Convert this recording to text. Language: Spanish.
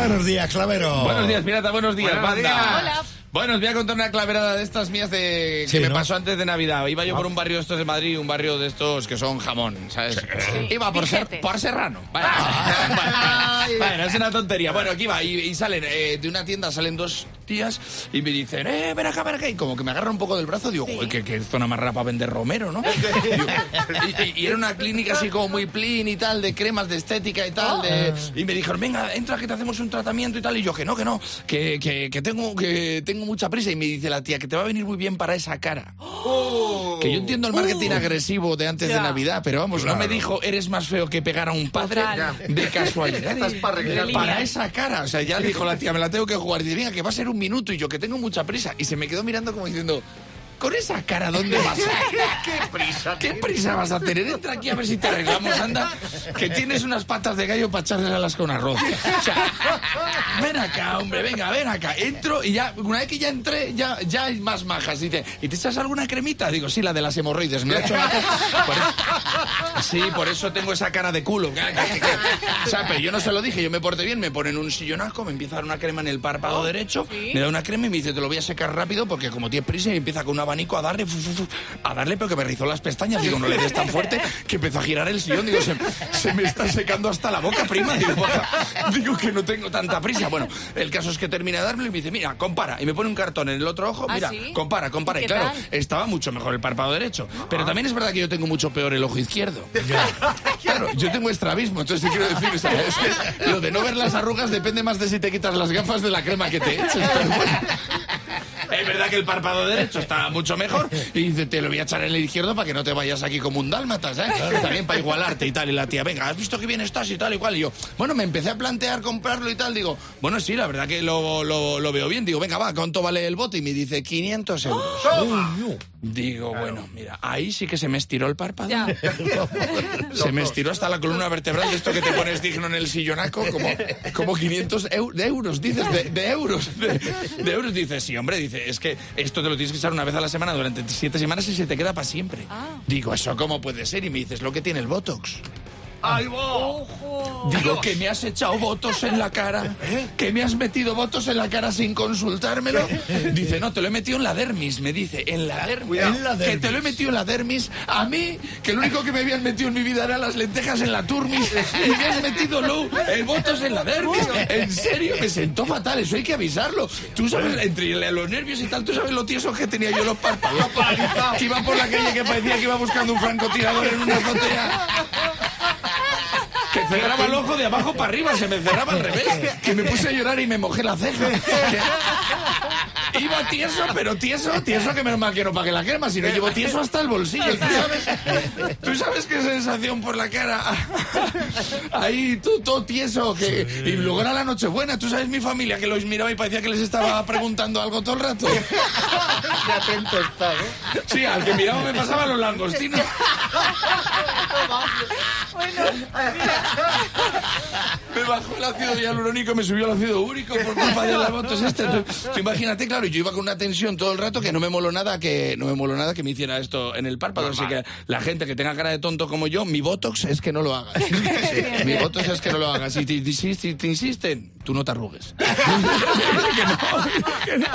Buenos días, Clavero. Buenos días, pirata, buenos días, Buenos banda. días. Hola. Bueno, os voy a contar una claverada de estas mías de Sí, que me pasó antes de Navidad. Iba yo por un barrio de estos de Madrid, un barrio de estos que son jamón, ¿sabes? Iba por, ser, por Serrano. Bueno, bueno, bueno, es una tontería. Bueno, aquí va, y, y salen eh, de una tienda, salen dos tías y me dicen, eh, ven acá, ven acá. Y como que me agarra un poco del brazo, digo, joder, qué, qué zona más rara para vender romero, ¿no? Y, y- y era una clínica así como muy plin y tal, de cremas de estética y tal. de- y me dijeron, venga, entra que te hacemos un tratamiento y tal. Y yo, que no, que no, que, que, que tengo, que tengo mucha prisa. Y me dice la tía, que te va a venir muy bien para esa cara. Que yo entiendo el marketing agresivo de antes de. Navidad, pero vamos, no me dijo, eres más feo que pegar a un padre Total. de casualidad. Estás para esa cara, o sea, ya dijo la tía, me la tengo que jugar. Y dice, venga, que va a ser un minuto y yo que tengo mucha prisa. Y se me quedó mirando como diciendo, con esa cara, ¿dónde vas a ¡Qué prisa! ¿Qué prisa vas a tener? Entra aquí a ver si te arreglamos, anda. Que tienes unas patas de gallo para echárselas con arroz. O sea, ven acá, hombre, venga, ven acá. Entro y ya, una vez que ya entré, ya, ya hay más majas. Dice, ¿y te echas alguna cremita? Digo, sí, la de las hemorroides. Me he hecho por eso- Sí, por eso tengo esa cara de culo. O sea, pero yo no se lo dije, yo me porté bien, me ponen un sillonaco, me empieza a dar una crema en el párpado derecho, me da una crema y me dice, te lo voy a secar rápido porque como tienes prisa y empieza con un abanico a darle, a darle, pero que me rizó las pestañas. Digo, no le des tan fuerte que empezó a girar el sillón. Digo, se, se me está secando hasta la boca, prima. Digo, "Baja". digo que no tengo tanta prisa. Bueno, el caso es que termina de darme y me dice, mira, compara. Y me pone un cartón en el otro ojo, ¿Ah, mira, sí? compara, compara. ¿Y Y claro, tal? estaba mucho mejor el párpado derecho. Pero también es verdad que yo tengo mucho peor el ojo izquierdo. Claro, yo tengo estrabismo, entonces te quiero decir, o sea, es que lo de no ver las arrugas depende más de si te quitas las gafas de la crema que te eches. pero bueno. Es verdad que el párpado derecho está mucho mejor y dice, te lo voy a echar en el izquierdo para que no te vayas aquí como un dálmatas, ¿eh? También para igualarte y tal. Y la tía, venga, ¿has visto que bien estás y tal y cual? Y yo, bueno, me empecé a plantear comprarlo y tal. Digo, bueno, sí, la verdad que lo, lo- lo veo bien. Digo, venga, va, ¿cuánto vale el bote? Y me dice, 500 euros. Digo, bueno, mira, ahí sí que se me estiró el párpado. Ya. Se me estiró hasta la columna vertebral de esto que te pones digno en el sillonaco, como, como 500 eu- de euros, dices, de, de euros. De, de euros, dices, sí, hombre, dice, es que esto te lo tienes que echar una vez a la semana durante siete semanas y se te queda para siempre. Digo, ¿eso cómo puede ser? Y me dices, lo que tiene el Botox. ¡Ahí va! Digo, que me has echado votos en la cara, que me has metido votos en la cara sin consultármelo. Dice, no, te lo he metido en la dermis, me dice, en la dermis. En la Que te dermis. lo he metido en la dermis. A mí, que lo único que me habían metido en mi vida eran las lentejas en la turmis. Y me has metido, Lu, el votos en la dermis. En serio, me sentó fatal, eso hay que avisarlo. Tú sabes, entre los nervios y tal, tú sabes lo tieso que tenía yo los párpados. Que iba por la calle que parecía que iba buscando un francotirador en una azotea. Que cerraba el ojo de abajo para arriba, se me cerraba al revés. Que me puse a llorar y me mojé la ceja. Iba tieso, pero tieso, tieso que menos mal que no pagué la crema, si no llevo tieso hasta el bolsillo. ¿Tú sabes, ¿Tú sabes qué sensación por la cara? Ahí, tú todo tieso. Que, Y luego era la Nochebuena. ¿Tú sabes mi familia que los miraba y parecía que les estaba preguntando algo todo el rato? ¡Qué atento está, ¿eh? Sí, al que miraba me pasaba los langostinos. Me bajó el ácido hialurónico, me subió el ácido úrico por culpa de las motos este. Tú, tú imagínate, claro, yo iba con una tensión todo el rato que no me moló nada que no me moló nada que me hiciera esto en el párpado. Así que la gente que tenga cara de tonto como yo, mi botox es que no lo hagas. Mi botox es que no lo hagas. Si te, si- si te insisten, tú no te arrugues. Que no, que no.